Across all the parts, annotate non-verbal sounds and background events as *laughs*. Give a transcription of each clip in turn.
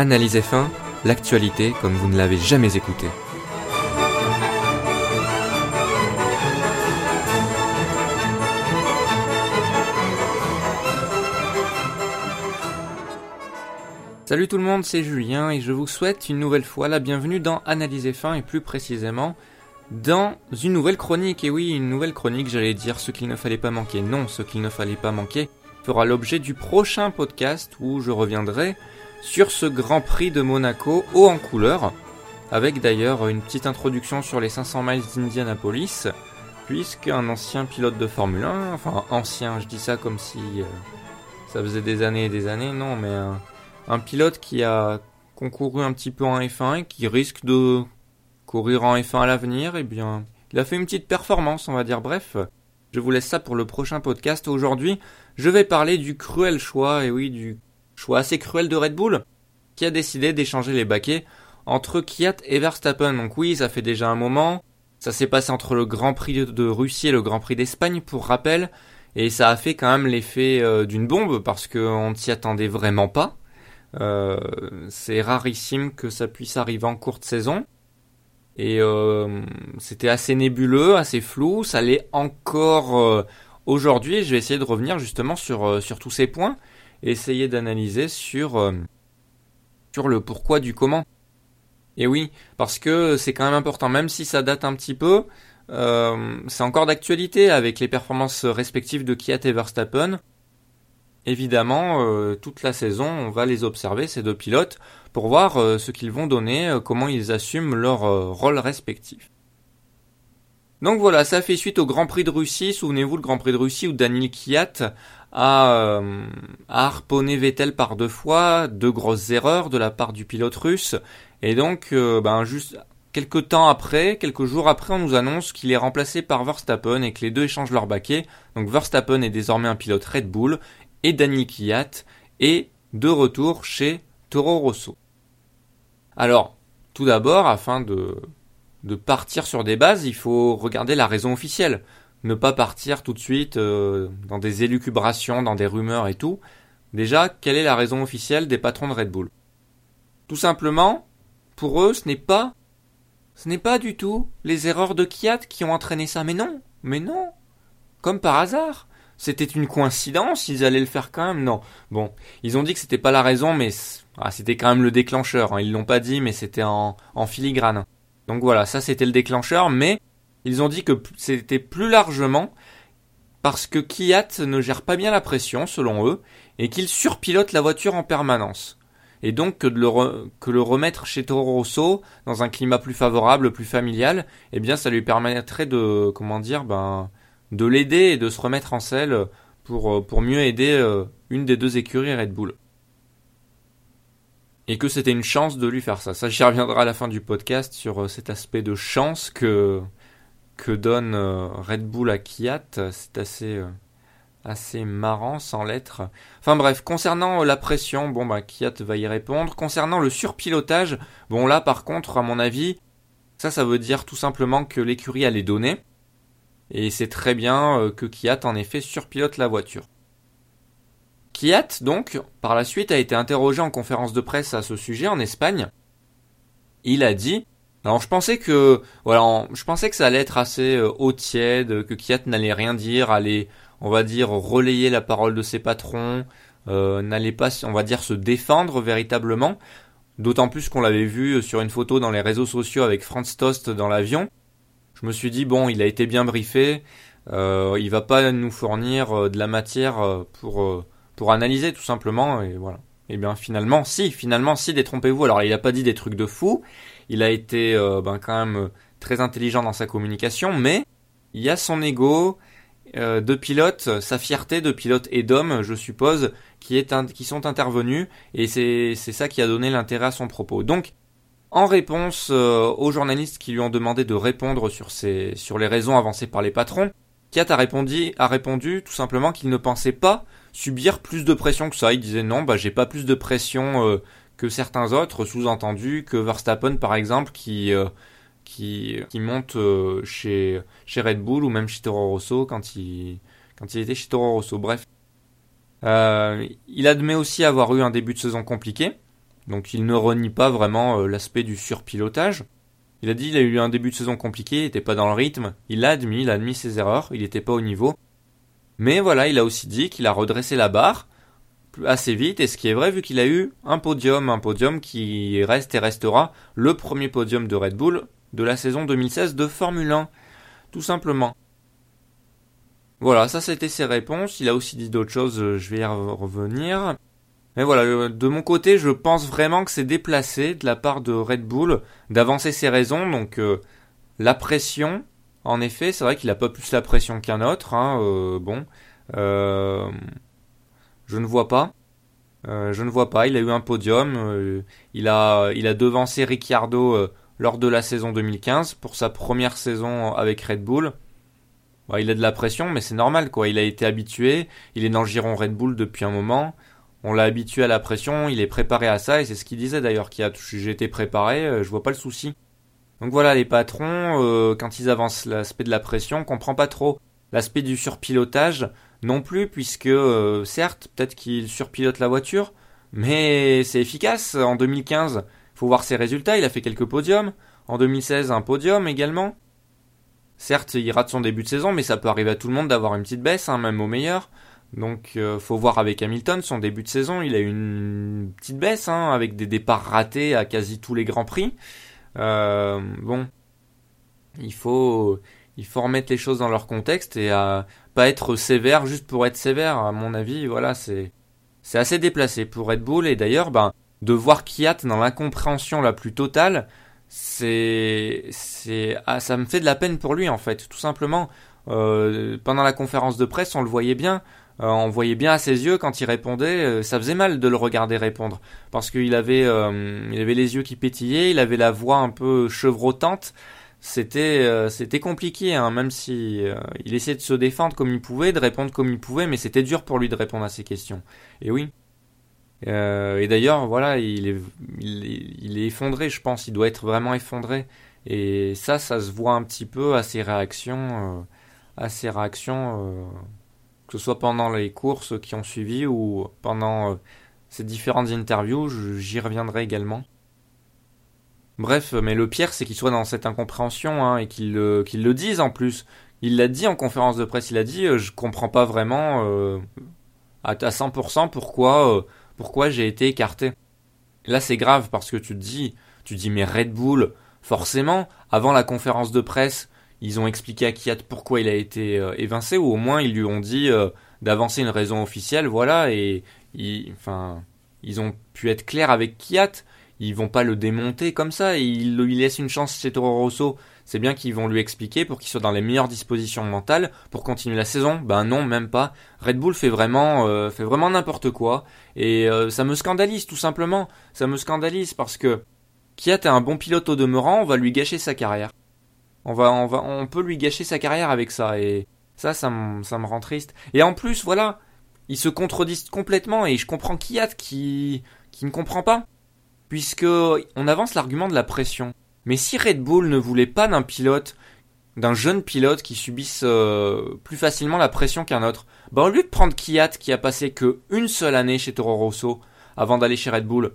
Analyse F1, l'actualité comme vous ne l'avez jamais écouté. Salut tout le monde, c'est Julien et je vous souhaite une nouvelle fois la bienvenue dans Analyse F1 et plus précisément dans une nouvelle chronique. Et oui, une nouvelle chronique, j'allais dire ce qu'il ne fallait pas manquer. Non, ce qu'il ne fallait pas manquer fera l'objet du prochain podcast où je reviendrai sur ce Grand Prix de Monaco haut en couleur, avec d'ailleurs une petite introduction sur les 500 miles d'Indianapolis, puisqu'un ancien pilote de Formule 1, enfin ancien, je dis ça comme si euh, ça faisait des années et des années, non, mais un, un pilote qui a concouru un petit peu en F1 et qui risque de courir en F1 à l'avenir, eh bien, il a fait une petite performance, on va dire. Bref, je vous laisse ça pour le prochain podcast. Aujourd'hui, je vais parler du cruel choix, et oui, du choix assez cruel de Red Bull, qui a décidé d'échanger les baquets entre Kiat et Verstappen. Donc oui, ça fait déjà un moment. Ça s'est passé entre le Grand Prix de Russie et le Grand Prix d'Espagne, pour rappel. Et ça a fait quand même l'effet euh, d'une bombe, parce qu'on ne s'y attendait vraiment pas. Euh, c'est rarissime que ça puisse arriver en courte saison. Et euh, c'était assez nébuleux, assez flou. Ça l'est encore aujourd'hui. Je vais essayer de revenir justement sur, tous ces points essayer d'analyser sur, sur le pourquoi du comment. Et oui, parce que c'est quand même important, même si ça date un petit peu, c'est encore d'actualité avec les performances respectives de Kiat et Verstappen évidemment, euh, toute la saison, on va les observer, ces deux pilotes, pour voir euh, ce qu'ils vont donner, euh, comment ils assument leur rôle respectif. Donc voilà, ça fait suite au Grand Prix de Russie. Souvenez-vous, le Grand Prix de Russie où Daniel Kiat a, harponné Vettel par deux fois, deux grosses erreurs de la part du pilote russe. Et donc, ben juste quelques temps après, quelques jours après, on nous annonce qu'il est remplacé par Verstappen et que les deux échangent leur baquet. Donc Verstappen est désormais un pilote Red Bull et Daniel Kiat est de retour chez Toro Rosso. Alors, tout d'abord, afin de, de partir sur des bases, il faut regarder la raison officielle. Ne pas partir tout de suite euh, dans des élucubrations, dans des rumeurs et tout. Déjà, quelle est la raison officielle des patrons de Red Bull? Tout simplement, pour eux, ce n'est pas ce n'est pas du tout les erreurs de Kiat qui ont entraîné ça. Mais non, mais non. Comme par hasard. C'était une coïncidence, ils allaient le faire quand même Non. Bon, ils ont dit que c'était pas la raison, mais ah, c'était quand même le déclencheur. Hein. Ils l'ont pas dit, mais c'était en, en filigrane. Donc voilà, ça c'était le déclencheur, mais ils ont dit que c'était plus largement parce que Kiat ne gère pas bien la pression, selon eux, et qu'il surpilote la voiture en permanence. Et donc que, le remettre chez Toro Rosso dans un climat plus favorable, plus familial, eh bien ça lui permettrait de, comment dire, ben, de l'aider et de se remettre en selle pour, euh, pour mieux aider euh, une des deux écuries Red Bull. Et que c'était une chance de lui faire ça. Ça, j'y reviendrai à la fin du podcast sur euh, cet aspect de chance que, que donne Red Bull à Kiat. C'est assez, assez marrant sans l'être. Enfin bref, concernant la pression, bon bah Kiat va y répondre. Concernant le surpilotage, bon là par contre, à mon avis, ça ça veut dire tout simplement que l'écurie a les données et c'est très bien euh, que Kiat en effet surpilote la voiture. Kiat, donc, par la suite a été interrogé en conférence de presse à ce sujet en Espagne. Il a dit alors je pensais que voilà, je pensais que ça allait être assez euh, haut tiède, que Kiat n'allait rien dire, allait on va dire relayer la parole de ses patrons, euh, n'allait pas on va dire se défendre véritablement, d'autant plus qu'on l'avait vu sur une photo dans les réseaux sociaux avec Franz Tost dans l'avion je me suis dit bon, il a été bien briefé, euh, il va pas nous fournir euh, de la matière euh, pour euh, pour analyser tout simplement et voilà. Et eh bien finalement, si, finalement, si, détrompez-vous. Alors il a pas dit des trucs de fou, il a été ben quand même très intelligent dans sa communication, mais il y a son ego de pilote, sa fierté de pilote et d'homme, je suppose, qui est qui sont intervenus et c'est ça qui a donné l'intérêt à son propos. Donc en réponse euh, aux journalistes qui lui ont demandé de répondre sur, sur les raisons avancées par les patrons, Kiat a répondu, a répondu tout simplement qu'il ne pensait pas subir plus de pression que ça. Il disait non, bah j'ai pas plus de pression euh, que certains autres, sous-entendu que Verstappen par exemple qui euh, qui, monte chez chez Red Bull ou même chez Toro Rosso quand il quand il était chez Toro Rosso. Bref, il admet aussi avoir eu un début de saison compliqué Donc il ne renie pas vraiment l'aspect du surpilotage. Il a dit qu'il a eu un début de saison compliqué, il n'était pas dans le rythme, il l'a admis, il a admis ses erreurs, il n'était pas au niveau. Mais voilà, il a aussi dit qu'il a redressé la barre assez vite, et ce qui est vrai vu qu'il a eu un podium, un podium qui reste et restera le premier podium de Red Bull de la saison 2016 de Formule 1, tout simplement. Voilà, ça c'était ses réponses. Il a aussi dit d'autres choses, euh, je vais y revenir. Mais voilà, euh, de mon côté, je pense vraiment que c'est déplacé de la part de Red Bull d'avancer ses raisons. Donc euh, la pression, en effet, c'est vrai qu'il a pas plus la pression qu'un autre. Hein, bon, je ne vois pas. je ne vois pas. Il a eu un podium. il a, il a devancé Ricciardo lors de la saison 2015 pour sa première saison avec Red Bull. il a de la pression, mais c'est normal quoi. Il a été habitué. Il est dans le giron Red Bull depuis un moment on l'a habitué à la pression, il est préparé à ça, et c'est ce qu'il disait d'ailleurs, qui a j'ai été préparé, euh, je vois pas le souci. Donc voilà, les patrons, euh, quand ils avancent l'aspect de la pression, on comprend pas trop l'aspect du surpilotage non plus, puisque euh, certes, peut-être qu'il surpilote la voiture, mais c'est efficace. En 2015, faut voir ses résultats, il a fait quelques podiums. En 2016, un podium également. Certes, il rate son début de saison, mais ça peut arriver à tout le monde d'avoir une petite baisse, hein, même au meilleur. Donc euh, faut voir avec Hamilton son début de saison, il a eu une petite baisse hein, avec des départs ratés à quasi tous les grands prix. Euh, bon, il faut il faut remettre les choses dans leur contexte et à pas être sévère juste pour être sévère. À mon avis, voilà, c'est c'est assez déplacé pour Red Bull et d'ailleurs, ben de voir Kiat dans l'incompréhension la plus totale, c'est c'est ah, ça me fait de la peine pour lui en fait, tout simplement. Euh, pendant la conférence de presse, on le voyait bien. Euh, on voyait bien à ses yeux quand il répondait, euh, ça faisait mal de le regarder répondre parce qu'il avait, il avait les yeux qui pétillaient, il avait la voix un peu chevrotante. C'était, c'était compliqué, hein, même si il essayait de se défendre comme il pouvait, de répondre comme il pouvait, mais c'était dur pour lui de répondre à ces questions. Et oui. et d'ailleurs, voilà, il est, il est, effondré, je pense. Il doit être vraiment effondré. Et ça, ça se voit un petit peu à ses réactions, à ses réactions que ce soit pendant les courses qui ont suivi ou pendant euh, ces différentes interviews, j'y reviendrai également. Bref, mais le pire, c'est qu'il soit dans cette incompréhension hein, et qu'il le, dise en plus. Il l'a dit en conférence de presse, il a dit euh, je comprends pas vraiment euh, à, 100% pourquoi, pourquoi j'ai été écarté. Là, c'est grave parce que tu te dis, tu dis mais Red Bull, forcément, avant la conférence de presse, ils ont expliqué à Kiat pourquoi il a été euh, évincé, ou au moins ils lui ont dit euh, d'avancer une raison officielle, voilà, et enfin, ils ont pu être clairs avec Kiat, ils vont pas le démonter comme ça, et ils lui laissent une chance chez Toro Rosso, c'est bien qu'ils vont lui expliquer pour qu'il soit dans les meilleures dispositions mentales pour continuer la saison. Ben non, même pas. Red Bull fait vraiment, euh, fait vraiment n'importe quoi, et ça me scandalise tout simplement. Ça me scandalise parce que Kiat est un bon pilote au demeurant, on va lui gâcher sa carrière. On va, on va, on peut lui gâcher sa carrière avec ça et ça, ça me, ça me rend triste. Et en plus, voilà, ils se contredisent complètement et je comprends Kiat qui, qui ne comprend pas, puisque on avance l'argument de la pression. Mais si Red Bull ne voulait pas d'un pilote, d'un jeune pilote qui subisse euh, plus facilement la pression qu'un autre, bah au lieu de prendre Kiat qui a passé que une seule année chez Toro Rosso avant d'aller chez Red Bull,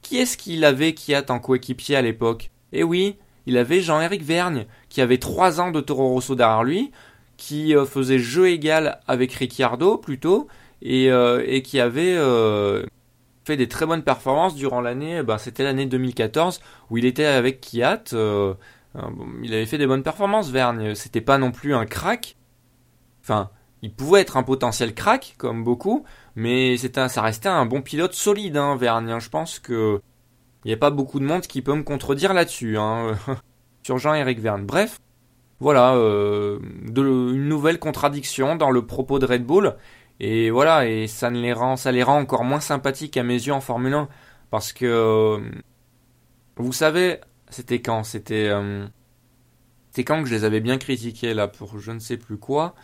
qui est-ce qu'il avait Kiat en coéquipier à l'époque? Eh oui, il avait Jean-Éric Vergne, qui avait trois ans de Toro Rosso derrière lui, qui euh, faisait jeu égal avec Ricciardo plutôt, et, euh, et qui avait fait des très bonnes performances durant l'année, ben, c'était l'année 2014, où il était avec Kiat. il avait fait des bonnes performances, Vergne. C'était pas non plus un crack. Enfin, il pouvait être un potentiel crack, comme beaucoup, mais c'était ça restait un bon pilote solide, hein, Vergne. Hein. Je pense que il n'y a pas beaucoup de monde qui peut me contredire là-dessus, hein, *laughs* sur Jean-Éric Verne. Bref, voilà, euh, une nouvelle contradiction dans le propos de Red Bull. Et voilà, et ça, ne les rend, ça les rend encore moins sympathiques à mes yeux en Formule 1. Parce que, euh, vous savez, c'était quand C'était euh, c'était quand que je les avais bien critiqués, là, pour je ne sais plus quoi.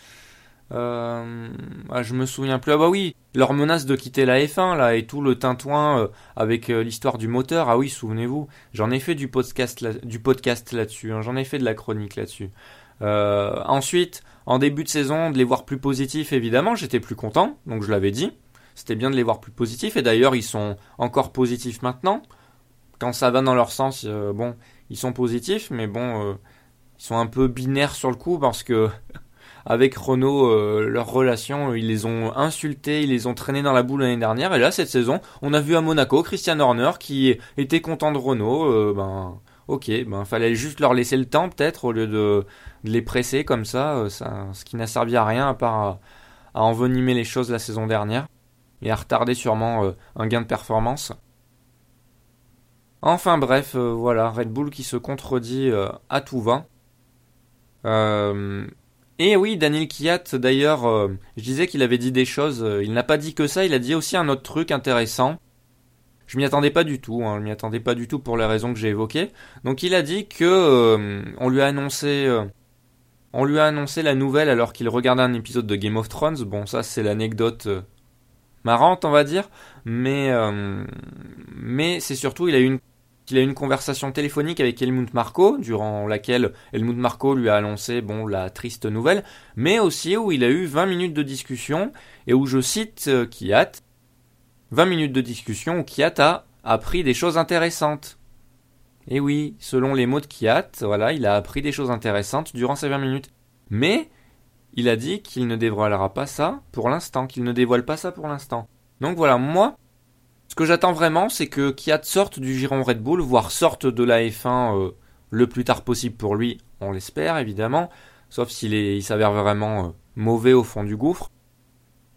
Euh, ah, je me souviens plus. Ah bah oui, leur menace de quitter la F1 là et tout le tintouin euh, avec l'histoire du moteur. Ah oui, souvenez-vous, j'en ai fait du podcast là, du podcast là-dessus. Hein. j'en ai fait de la chronique là-dessus. ensuite, en début de saison, de les voir plus positifs, évidemment, j'étais plus content. Donc je l'avais dit. c'était bien de les voir plus positifs. Et d'ailleurs, ils sont encore positifs maintenant. Quand ça va dans leur sens, euh, bon, ils sont positifs, mais bon, euh, ils sont un peu binaires sur le coup parce que *laughs* avec Renault, euh, leur relation, ils les ont insultés, ils les ont traînés dans la boule l'année dernière. Et là, cette saison, on a vu à Monaco Christian Horner qui était content de Renault. ben, ok, ben fallait juste leur laisser le temps peut-être au lieu de, les presser comme ça, ça ce qui n'a servi à rien à part à envenimer les choses la saison dernière et à retarder sûrement euh, un gain de performance. Enfin bref, euh, voilà, Red Bull qui se contredit euh, à tout va. et oui, Daniel Kiat, d'ailleurs, je disais qu'il avait dit des choses, il n'a pas dit que ça, il a dit aussi un autre truc intéressant. Je m'y attendais pas du tout, hein, je m'y attendais pas du tout pour les raisons que j'ai évoquées. Donc il a dit que on lui a annoncé on lui a annoncé la nouvelle alors qu'il regardait un épisode de Game of Thrones. Bon, ça c'est l'anecdote marrante, on va dire, mais euh, mais c'est surtout il a eu une qu'il a eu une conversation téléphonique avec Helmut Marko, durant laquelle Helmut Marko lui a annoncé bon la triste nouvelle, mais aussi où il a eu 20 minutes de discussion et où je cite euh, Kiat, 20 minutes de discussion où Kiat a appris des choses intéressantes. Et oui, selon les mots de Kiat, voilà, il a appris des choses intéressantes durant ces 20 minutes. Mais il a dit qu'il ne dévoilera pas ça pour l'instant, qu'il ne dévoile pas ça pour l'instant. Donc voilà, moi, ce que j'attends vraiment, c'est que Kiat sorte du giron Red Bull, voire sorte de la F1 euh, le plus tard possible pour lui, on l'espère évidemment, sauf s'il il s'avère vraiment euh, mauvais au fond du gouffre.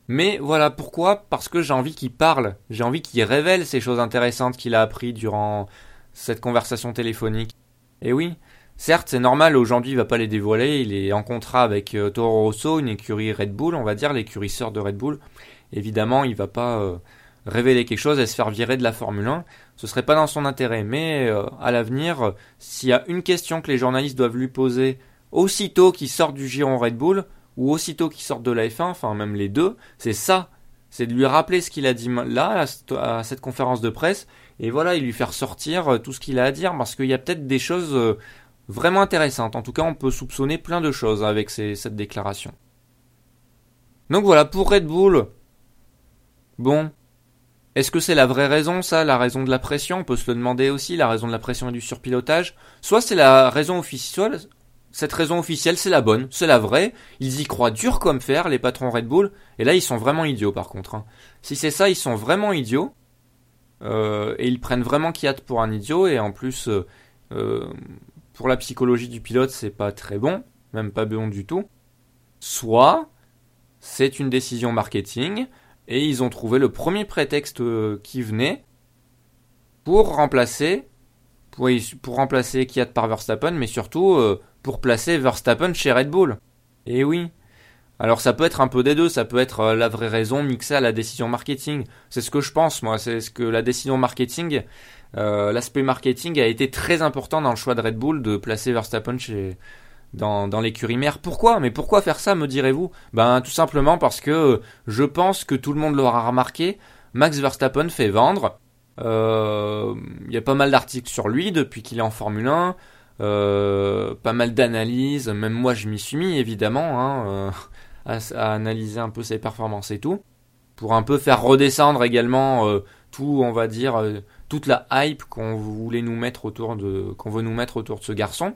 Mais voilà pourquoi Parce que j'ai envie qu'il parle, j'ai envie qu'il révèle ces choses intéressantes qu'il a appris durant cette conversation téléphonique. Et oui, Certes, c'est normal, aujourd'hui il va pas les dévoiler, il est en contrat avec euh, Toro Rosso, une écurie Red Bull, on va dire, l'écurie sœur de Red Bull. Évidemment, il va pas euh, révéler quelque chose et se faire virer de la Formule 1. Ce serait pas dans son intérêt, mais euh, à l'avenir, s'il y a une question que les journalistes doivent lui poser aussitôt qu'il sort du giron Red Bull, ou aussitôt qu'il sort de la F1, enfin même les deux, c'est ça. C'est de lui rappeler ce qu'il a dit là, à cette conférence de presse, et voilà, il lui faire sortir tout ce qu'il a à dire, parce qu'il y a peut-être des choses vraiment intéressante. En tout cas, on peut soupçonner plein de choses avec cette déclaration. Donc voilà, pour Red Bull, bon, est-ce que c'est la vraie raison, ça, la raison de la pression? On peut se le demander aussi, la raison de la pression et du surpilotage. Soit c'est la raison officielle, cette raison officielle, c'est la bonne, c'est la vraie. Ils y croient dur comme fer, les patrons Red Bull. Et là, ils sont vraiment idiots, par contre. Hein. Si c'est ça, ils sont vraiment idiots. Euh, et ils prennent vraiment Kiat pour un idiot. Et en plus, euh, euh, pour la psychologie du pilote, c'est pas très bon, même pas bon du tout. Soit c'est une décision marketing et ils ont trouvé le premier prétexte euh, qui venait pour remplacer pour, remplacer Kiat par Verstappen, mais surtout pour placer Verstappen chez Red Bull. Et oui. Alors ça peut être un peu des deux, ça peut être euh, la vraie raison mixée à la décision marketing. C'est ce que je pense moi, c'est ce que la décision marketing euh, l'aspect marketing a été très important dans le choix de Red Bull de placer Verstappen chez, dans, dans l'écurie mère. Pourquoi? Mais pourquoi faire ça, me direz-vous? Ben tout simplement parce que je pense que tout le monde l'aura remarqué. Max Verstappen fait vendre. Euh, il y a pas mal d'articles sur lui depuis qu'il est en Formule 1. Euh, pas mal d'analyses. Même moi, je m'y suis mis évidemment hein, à, à, analyser un peu ses performances et tout, pour un peu faire redescendre également tout, on va dire toute la hype qu'on voulait nous mettre autour de, veut nous mettre autour de ce garçon,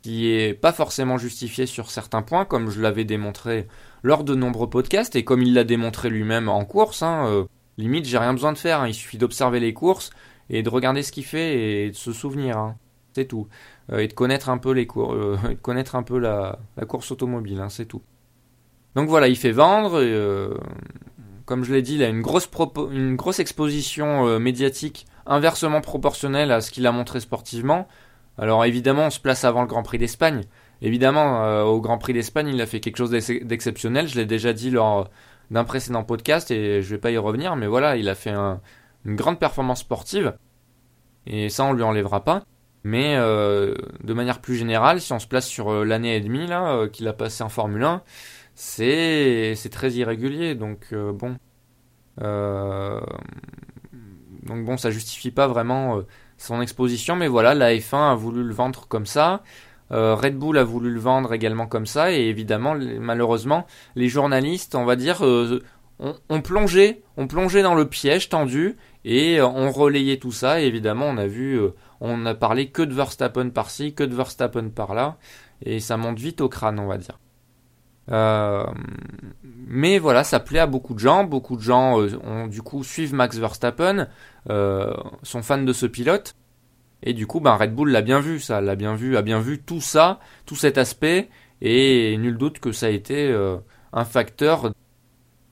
qui est pas forcément justifié sur certains points, comme je l'avais démontré lors de nombreux podcasts et comme il l'a démontré lui-même en course. Hein, euh, limite, j'ai rien besoin de faire. Hein, il suffit d'observer les courses et de regarder ce qu'il fait et de se souvenir. C'est tout. Euh, et de connaître un peu les cours, euh, *laughs* de connaître un peu la, course automobile. Hein, c'est tout. Donc voilà, il fait vendre comme je l'ai dit, il a une grosse, une grosse exposition euh, médiatique inversement proportionnelle à ce qu'il a montré sportivement. Alors évidemment, on se place avant le Grand Prix d'Espagne. Évidemment, euh, au Grand Prix d'Espagne, il a fait quelque chose d'exceptionnel. Je l'ai déjà dit lors d'un précédent podcast et je vais pas y revenir, mais voilà, il a fait une grande performance sportive. Et ça, on lui enlèvera pas. Mais euh, de manière plus générale, si on se place sur l'année et demie là qu'il a passé en Formule 1, c'est très irrégulier. Donc euh, bon, euh, donc bon, ça justifie pas vraiment euh, son exposition, mais voilà, la F1 a voulu le vendre comme ça. Red Bull a voulu le vendre également comme ça, et évidemment, malheureusement, les journalistes, on va dire, on, plongeait, on dans le piège tendu et on relayait tout ça. Et évidemment, on a vu, on a parlé que de Verstappen par-ci, que de Verstappen par-là, et ça monte vite au crâne, on va dire. Euh, mais voilà, ça plaît à beaucoup de gens. Beaucoup de gens euh, ont du coup suivent Max Verstappen, euh, sont fans de ce pilote. Et du coup, ben Red Bull l'a bien vu, ça, l'a bien vu, a bien vu tout ça, tout cet aspect, et nul doute que ça a été un facteur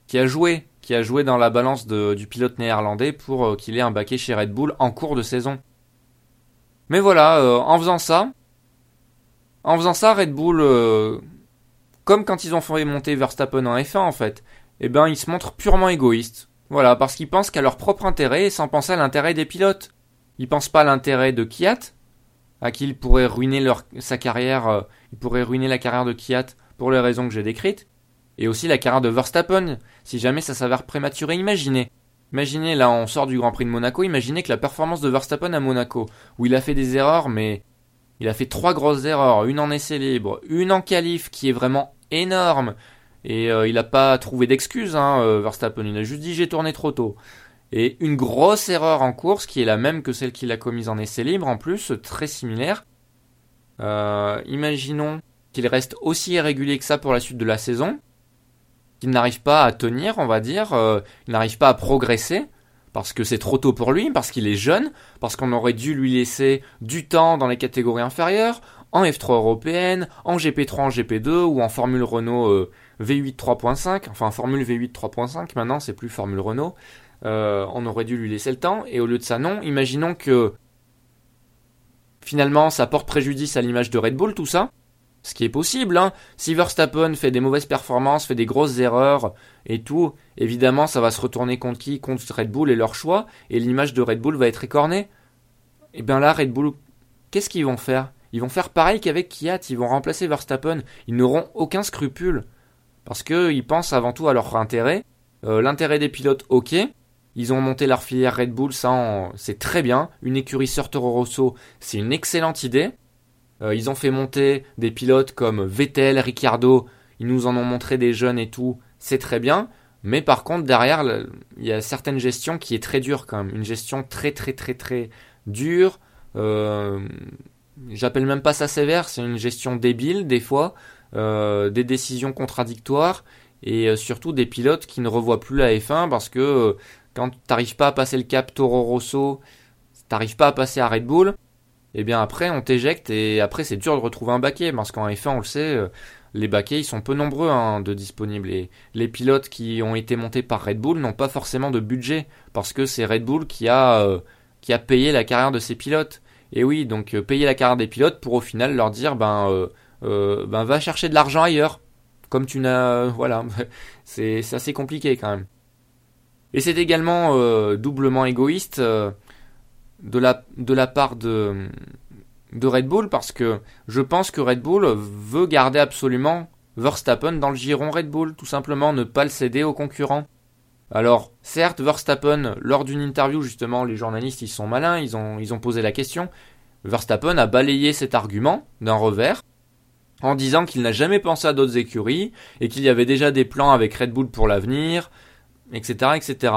qui a joué, qui a joué dans la balance du pilote néerlandais pour qu'il ait un baquet chez Red Bull en cours de saison. Mais voilà, en faisant ça, en faisant ça, Red Bull comme quand ils ont fait monter Verstappen en F1 en fait, eh ben ils se montrent purement égoïstes. Voilà, parce qu'ils pensent qu'à leur propre intérêt sans penser à l'intérêt des pilotes. Ils pensent pas à l'intérêt de Kiat, à qui ils pourraient ruiner leur, sa carrière, euh, ils ruiner la carrière de Kiat pour les raisons que j'ai décrites, et aussi la carrière de Verstappen, si jamais ça s'avère prématuré. Imaginez, imaginez là on sort du Grand Prix de Monaco, imaginez que la performance de Verstappen à Monaco, où il a fait des erreurs, mais il a fait trois grosses erreurs, une en essai libre, une en qualif qui est vraiment énorme. Et euh, il n'a pas trouvé d'excuses, hein, euh, Verstappen. Il a juste dit j'ai tourné trop tôt. Et une grosse erreur en course qui est la même que celle qu'il a commise en essai libre en plus, très similaire. Euh, imaginons qu'il reste aussi irrégulier que ça pour la suite de la saison, qu'il n'arrive pas à tenir, on va dire, il n'arrive pas à progresser parce que c'est trop tôt pour lui, parce qu'il est jeune, parce qu'on aurait dû lui laisser du temps dans les catégories inférieures, en F3 européenne, en GP3, en GP2 ou en Formule Renault euh, V8 3.5, enfin Formule V8 3.5 maintenant, c'est plus Formule Renault. Euh, on aurait dû lui laisser le temps et au lieu de ça non, imaginons que finalement ça porte préjudice à l'image de Red Bull tout ça. Ce qui est possible, hein. Si Verstappen fait des mauvaises performances, fait des grosses erreurs et tout, évidemment, ça va se retourner contre qui? Contre Red Bull et leur choix, et l'image de Red Bull va être écornée. Et eh bien là, Red Bull, qu'est-ce qu'ils vont faire? Ils vont faire pareil qu'avec Kiat, ils vont remplacer Verstappen. Ils n'auront aucun scrupule. Parce qu'ils pensent avant tout à leur intérêt. Euh, l'intérêt des pilotes, ok. Ils ont monté leur filière Red Bull, ça c'est très bien. Une écurie sur Toro Rosso, c'est une excellente idée. Euh, ils ont fait monter des pilotes comme Vettel, Ricciardo, ils nous en ont montré des jeunes et tout, c'est très bien. Mais par contre, derrière, il y a certaines gestions qui est très dure quand même. Une gestion très très très très dure. Euh, j'appelle même pas ça sévère, c'est une gestion débile des fois. Euh, des décisions contradictoires et surtout des pilotes qui ne revoient plus la F1 parce que quand t'arrives pas à passer le cap Toro Rosso, t'arrives pas à passer à Red Bull, eh bien après on t'éjecte et après c'est dur de retrouver un baquet parce qu'en F1 on le sait, euh, les baquets ils sont peu nombreux hein, de disponibles et les pilotes qui ont été montés par Red Bull n'ont pas forcément de budget parce que c'est Red Bull qui a euh, qui a payé la carrière de ses pilotes. Et oui, donc euh, payer la carrière des pilotes pour au final leur dire ben ben va chercher de l'argent ailleurs. Comme tu n'as *laughs* voilà, *laughs* c'est assez compliqué quand même. Et c'est également doublement égoïste de la, de la part de, de Red Bull parce que je pense que Red Bull veut garder absolument Verstappen dans le giron Red Bull, tout simplement ne pas le céder aux concurrents. Alors, certes, Verstappen, lors d'une interview, justement, les journalistes, ils sont malins, ils ont, ils ont posé la question. Verstappen a balayé cet argument d'un revers en disant qu'il n'a jamais pensé à d'autres écuries et qu'il y avait déjà des plans avec Red Bull pour l'avenir, etc., etc.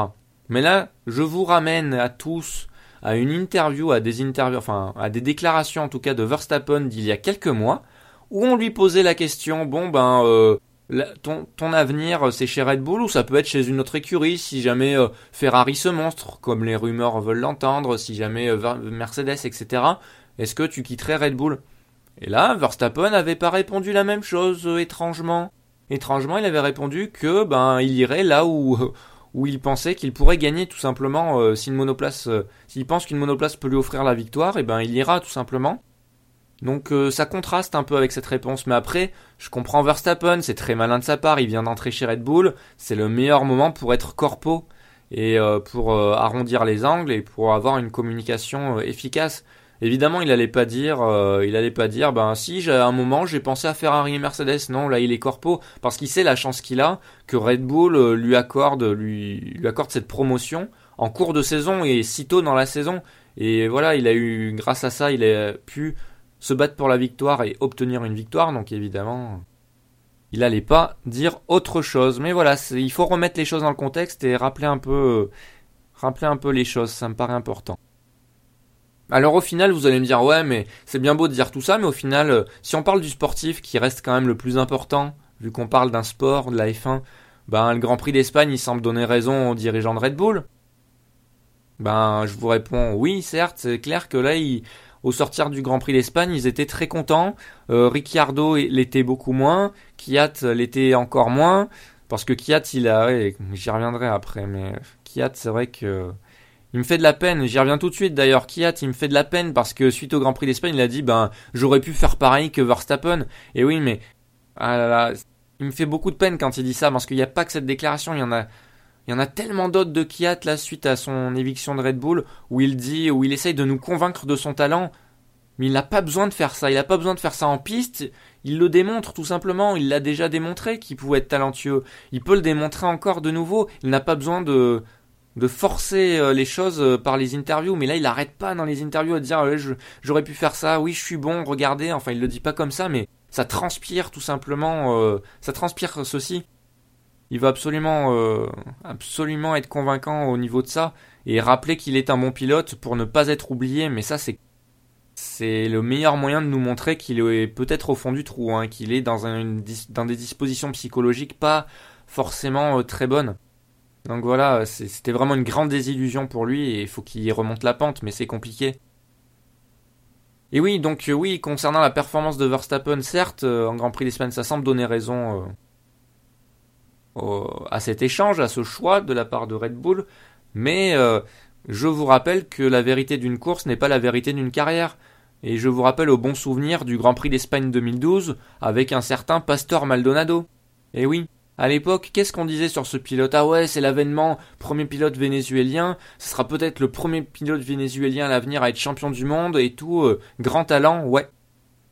Mais là, je vous ramène à tous à une interview, à des interviews, enfin à des déclarations en tout cas de Verstappen d'il y a quelques mois, où on lui posait la question, bon ben euh, ton, ton, avenir c'est chez Red Bull ou ça peut être chez une autre écurie si jamais euh, Ferrari se monstre, comme les rumeurs veulent l'entendre, si jamais euh, Mercedes, etc. Est-ce que tu quitterais Red Bull? Et là, Verstappen n'avait pas répondu la même chose, étrangement. Étrangement, il avait répondu que ben il irait là où où il pensait qu'il pourrait gagner tout simplement euh, si une monoplace, euh, s'il pense qu'une monoplace peut lui offrir la victoire, et eh ben il ira tout simplement. Donc euh, ça contraste un peu avec cette réponse, mais après je comprends Verstappen, c'est très malin de sa part, il vient d'entrer chez Red Bull, c'est le meilleur moment pour être corpo et pour arrondir les angles et pour avoir une communication efficace. Évidemment, il allait pas dire, euh, il allait pas dire, ben si, j'ai un moment, j'ai pensé à Ferrari et Mercedes. Non, là, il est corpo parce qu'il sait la chance qu'il a que Red Bull euh, lui accorde, lui, accorde cette promotion en cours de saison et si tôt dans la saison. Et voilà, il a eu, grâce à ça, il a pu se battre pour la victoire et obtenir une victoire. Donc évidemment, il allait pas dire autre chose. Mais voilà, il faut remettre les choses dans le contexte et rappeler un peu, rappeler un peu les choses, ça me paraît important. Alors au final, vous allez me dire ouais, mais c'est bien beau de dire tout ça, mais au final, euh, si on parle du sportif qui reste quand même le plus important, vu qu'on parle d'un sport, de la F1, ben le Grand Prix d'Espagne, il semble donner raison aux dirigeants de Red Bull. Ben je vous réponds oui, certes, c'est clair que là, au sortir du Grand Prix d'Espagne, ils étaient très contents. Euh, Ricciardo l'était beaucoup moins, Kiat l'était encore moins, parce que Kiat, il a, j'y reviendrai après, mais Kiat, c'est vrai que il me fait de la peine, j'y reviens tout de suite d'ailleurs. Kiat, il me fait de la peine parce que suite au Grand Prix d'Espagne, il a dit ben j'aurais pu faire pareil que Verstappen. Et oui, mais ah là là, il me fait beaucoup de peine quand il dit ça parce qu'il n'y a pas que cette déclaration, il y en a il y en a tellement d'autres de Kiat là suite à son éviction de Red Bull où il dit où il essaye de nous convaincre de son talent. Mais il n'a pas besoin de faire ça, il n'a pas besoin de faire ça en piste, il le démontre tout simplement, il l'a déjà démontré qu'il pouvait être talentueux. Il peut le démontrer encore de nouveau, il n'a pas besoin de de forcer euh, les choses euh, par les interviews, mais là il arrête pas dans les interviews à dire j'aurais pu faire ça, oui je suis bon, regardez, enfin il le dit pas comme ça, mais ça transpire tout simplement, euh, ça transpire ceci. Il va absolument, absolument être convaincant au niveau de ça et rappeler qu'il est un bon pilote pour ne pas être oublié, mais ça c'est c'est le meilleur moyen de nous montrer qu'il est peut-être au fond du trou, hein, qu'il est dans, un, dans des dispositions psychologiques pas forcément très bonnes. Donc voilà, c'était vraiment une grande désillusion pour lui et il faut qu'il remonte la pente, mais c'est compliqué. Et oui, donc euh, oui, concernant la performance de Verstappen, certes, euh, en Grand Prix d'Espagne, ça semble donner raison euh, à cet échange, à ce choix de la part de Red Bull, mais je vous rappelle que la vérité d'une course n'est pas la vérité d'une carrière. Et je vous rappelle au bon souvenir du Grand Prix d'Espagne 2012 avec un certain Pastor Maldonado. Et oui, à l'époque, qu'est-ce qu'on disait sur ce pilote? Ah ouais, c'est l'avènement, premier pilote vénézuélien, ce sera peut-être le premier pilote vénézuélien à l'avenir à être champion du monde et tout, euh, grand talent, ouais.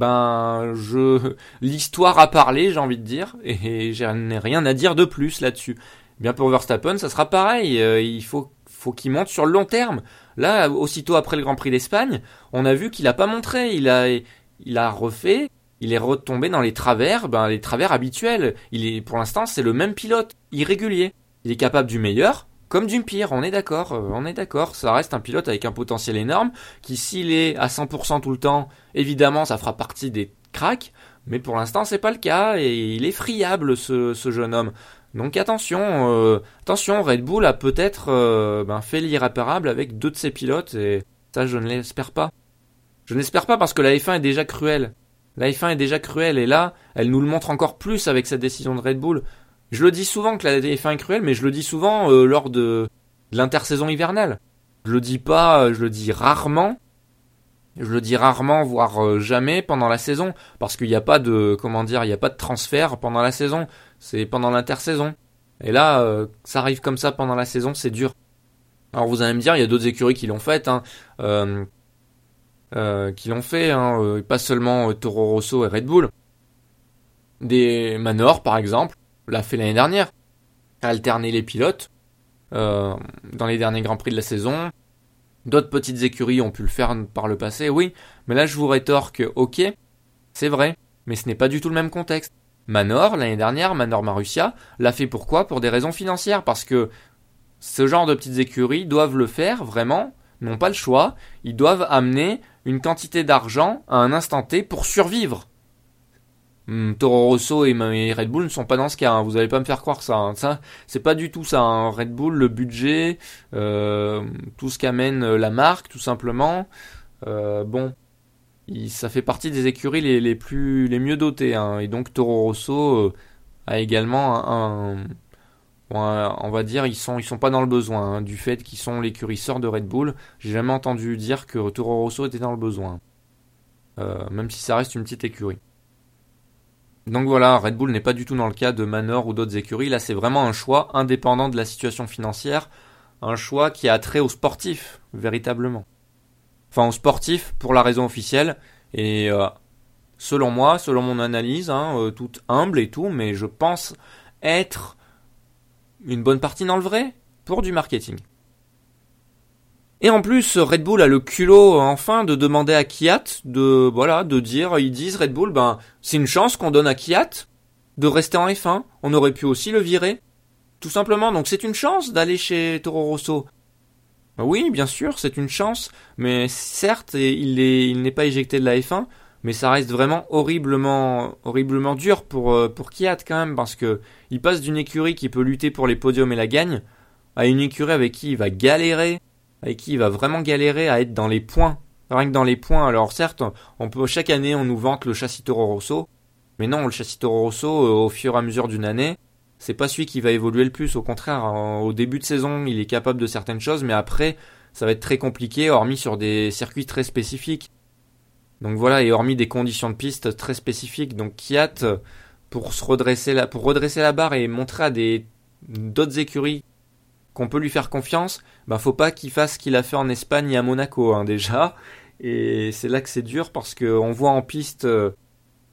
Ben, je, *laughs* l'histoire a parlé, j'ai envie de dire, et je n'ai rien à dire de plus là-dessus. Bien pour Verstappen, ça sera pareil, euh, il faut, faut qu'il monte sur le long terme. Là, aussitôt après le Grand Prix d'Espagne, on a vu qu'il a pas montré, il a, il a refait, il est retombé dans les travers, ben les travers habituels. Il est pour l'instant c'est le même pilote, irrégulier. Il est capable du meilleur comme du pire, on est d'accord, euh, on est d'accord, ça reste un pilote avec un potentiel énorme qui s'il est à 100% tout le temps, évidemment ça fera partie des cracks, mais pour l'instant c'est pas le cas et il est friable ce, jeune homme. Donc attention, euh, attention, Red Bull a peut-être euh, ben, fait l'irréparable avec deux de ses pilotes et ça je ne l'espère pas. Je n'espère pas parce que la F1 est déjà cruelle. La F1 est déjà cruelle et là, elle nous le montre encore plus avec cette décision de Red Bull. Je le dis souvent que la F1 est cruelle, mais je le dis souvent euh, lors de, l'intersaison hivernale. Je le dis pas, euh, je le dis rarement. Je le dis rarement, voire euh, jamais pendant la saison, parce qu'il n'y a pas de, comment dire, il n'y a pas de transfert pendant la saison. C'est pendant l'intersaison. Et là, ça arrive comme ça pendant la saison, c'est dur. Alors vous allez me dire, il y a d'autres écuries qui l'ont fait. Hein. Qui l'ont fait, hein, euh, pas seulement euh, Toro Rosso et Red Bull. Des Manor, par exemple, l'a fait l'année dernière, a alterné les pilotes dans les derniers Grands Prix de la saison. D'autres petites écuries ont pu le faire par le passé, oui, mais là je vous rétorque, ok, c'est vrai, mais ce n'est pas du tout le même contexte. Manor, l'année dernière, Manor Marussia, l'a fait pourquoi? Pour des raisons financières, parce que ce genre de petites écuries doivent le faire vraiment, n'ont pas le choix, ils doivent amener une quantité d'argent à un instant T pour survivre. Hmm, Toro Rosso et, Red Bull ne sont pas dans ce cas. Hein. Vous n'allez pas me faire croire ça. Hein. Ça, c'est pas du tout ça. Hein. Red Bull, le budget, euh, tout ce qu'amène euh, la marque, tout simplement. Euh, bon, ça fait partie des écuries les, plus les mieux dotées. Et donc Toro Rosso a également un, on va dire ils sont ils sont pas dans le besoin hein, du fait qu'ils sont l'écurie sort de Red Bull. J'ai jamais entendu dire que Toro Rosso était dans le besoin, euh, même si ça reste une petite écurie. Donc voilà, Red Bull n'est pas du tout dans le cas de Manor ou d'autres écuries. Là, c'est vraiment un choix indépendant de la situation financière, un choix qui a trait aux sportifs véritablement. Enfin, aux sportifs pour la raison officielle et euh, selon moi, selon mon analyse, hein, euh, toute humble et tout, mais je pense être une bonne partie dans le vrai pour du marketing. Et en plus, Red Bull a le culot enfin de demander à Kiat de voilà de dire ils disent Red Bull ben c'est une chance qu'on donne à Kiat de rester en F1. On aurait pu aussi le virer. Tout simplement, donc c'est une chance d'aller chez Toro Rosso. Bah oui, bien sûr, c'est une chance, mais certes, il n'est pas éjecté de la F1, mais ça reste vraiment horriblement, horriblement dur pour, euh, pour Kiat quand même, parce que il passe d'une écurie qui peut lutter pour les podiums et la gagne, à une écurie avec qui il va galérer, avec qui il va vraiment galérer à être dans les points. Rien que dans les points, alors certes, on peut, chaque année, on nous vante le châssis Toro Rosso, mais non, le châssis Toro Rosso, euh, au fur et à mesure d'une année, c'est pas celui qui va évoluer le plus. Au contraire, au début de saison, il est capable de certaines choses, mais après, ça va être très compliqué, hormis sur des circuits très spécifiques. Donc voilà, et hormis des conditions de piste très spécifiques. Donc Kiat, pour se redresser la, barre et montrer à des d'autres écuries qu'on peut lui faire confiance, ben faut pas qu'il fasse ce qu'il a fait en Espagne et à Monaco hein, *laughs* déjà. Et c'est là que c'est dur parce qu'on voit en piste euh,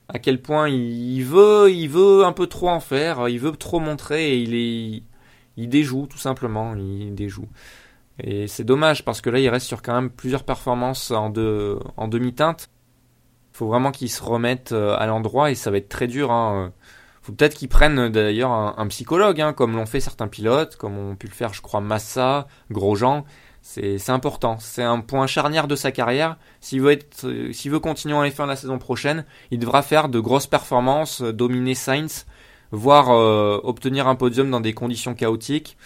à quel point il veut, il veut un peu trop en faire, il veut trop montrer et il est, il déjoue tout simplement, il déjoue. Et c'est dommage parce que là il reste sur quand même plusieurs performances en, demi-teinte. Faut vraiment qu'il se remette euh, à l'endroit et ça va être très dur. Hein. Faut peut-être qu'ils prennent d'ailleurs un, psychologue, hein, comme l'ont fait certains pilotes, comme ont pu le faire, je crois, Massa, Grosjean. C'est important. C'est un point charnière de sa carrière. S'il veut, euh, continuer en F1 la saison prochaine, il devra faire de grosses performances, euh, dominer Sainz, voire obtenir un podium dans des conditions chaotiques.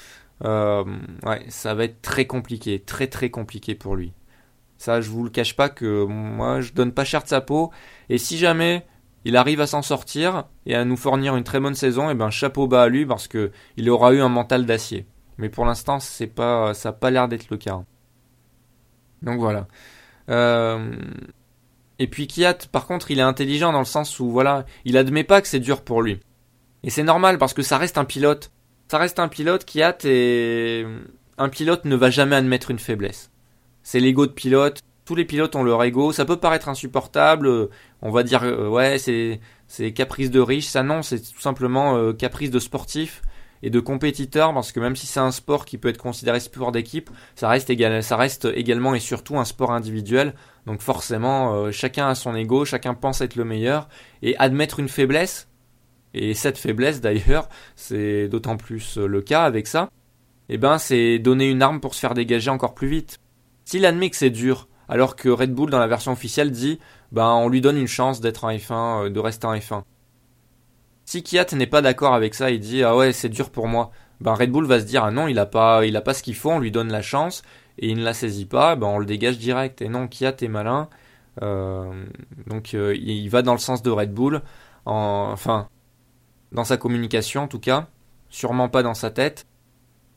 Ouais, ça va être très compliqué, très très compliqué pour lui. Ça, je vous le cache pas que moi, je donne pas cher de sa peau. Et si jamais il arrive à s'en sortir et à nous fournir une très bonne saison, et eh ben chapeau bas à lui parce que il aura eu un mental d'acier. Mais pour l'instant, c'est pas, ça n'a pas l'air d'être le cas. Donc voilà. Euh, et puis Kiat, par contre, il est intelligent dans le sens où voilà, il admet pas que c'est dur pour lui. Et c'est normal parce que ça reste un pilote. Ça reste un pilote, Kiat, et un pilote ne va jamais admettre une faiblesse. C'est l'ego de pilote. Tous les pilotes ont leur ego. Ça peut paraître insupportable. On va dire euh, ouais, c'est caprice de riche. Ça non, c'est tout simplement euh, caprice de sportif et de compétiteurs parce que même si c'est un sport qui peut être considéré sport d'équipe, ça reste, également et surtout un sport individuel. Donc forcément, euh, chacun a son ego, chacun pense être le meilleur et admettre une faiblesse. Et cette faiblesse d'ailleurs, c'est d'autant plus euh, le cas avec ça. Eh ben, c'est donner une arme pour se faire dégager encore plus vite. S'il admet que c'est dur, alors que Red Bull dans la version officielle dit, ben, on lui donne une chance d'être en F1, euh, de rester en F1. Si Kiat n'est pas d'accord avec ça, il dit ah ouais c'est dur pour moi. Ben Red Bull va se dire ah non il a pas il a pas ce qu'il faut, on lui donne la chance et il ne la saisit pas, ben on le dégage direct. Et non Kiat est malin, euh, donc il va dans le sens de Red Bull, enfin dans sa communication en tout cas, sûrement pas dans sa tête,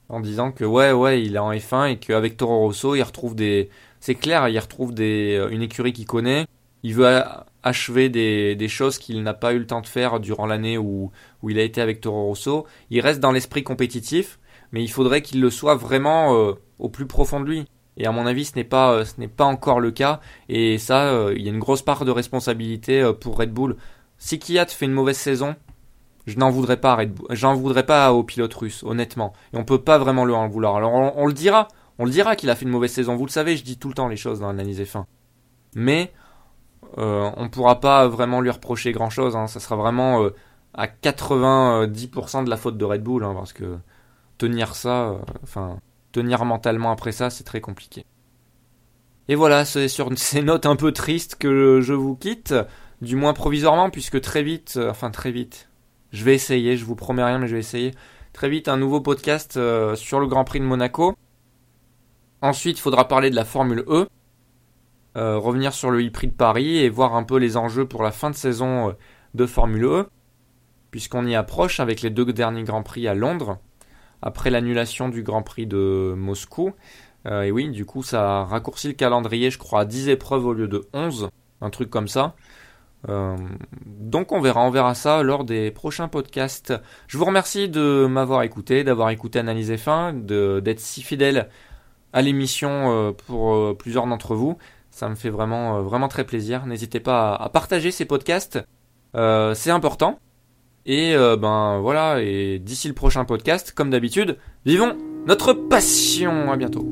en disant que ouais ouais il est en F1 et qu'avec Toro Rosso il retrouve des, c'est clair il retrouve euh, une écurie qu'il connaît, il veut achever des, choses qu'il n'a pas eu le temps de faire durant l'année où, où il a été avec Toro Rosso. Il reste dans l'esprit compétitif, mais il faudrait qu'il le soit vraiment euh, au plus profond de lui. Et à mon avis, ce n'est pas, euh, pas encore le cas. Et ça, il y a une grosse part de responsabilité pour Red Bull. Si Kiat fait une mauvaise saison, je n'en voudrais pas. J'en voudrais pas au pilote russe, honnêtement. Et on peut pas vraiment le en vouloir. Alors on, le dira, on le dira qu'il a fait une mauvaise saison. Vous le savez, je dis tout le temps les choses dans l'analyse F1. Mais euh, on ne pourra pas vraiment lui reprocher grand chose. Hein. Ça sera vraiment euh, à 90% de la faute de Red Bull, hein, parce que tenir ça, euh, tenir mentalement après ça, c'est très compliqué. Et voilà, c'est sur *laughs* ces notes un peu tristes que je vous quitte, du moins provisoirement, puisque très vite, enfin très vite, je vais essayer, je vous promets rien, mais je vais essayer. Très vite, un nouveau podcast sur le Grand Prix de Monaco. Ensuite, il faudra parler de la Formule E. Euh, revenir sur le e-prix de Paris et voir un peu les enjeux pour la fin de saison euh, de Formule E, puisqu'on y approche avec les deux derniers Grands Prix à Londres, après l'annulation du Grand Prix de Moscou. Euh, et oui, du coup, ça raccourcit le calendrier, je crois, à 10 épreuves au lieu de 11, un truc comme ça. Donc on verra, on verra ça lors des prochains podcasts. Je vous remercie de m'avoir écouté, d'avoir écouté Analyse F1, d'être si fidèle à l'émission pour plusieurs d'entre vous. Ça me fait vraiment, euh, vraiment très plaisir. N'hésitez pas à, partager ces podcasts. Euh, c'est important. Et euh, ben voilà, et d'ici le prochain podcast, comme d'habitude, vivons notre passion. À bientôt.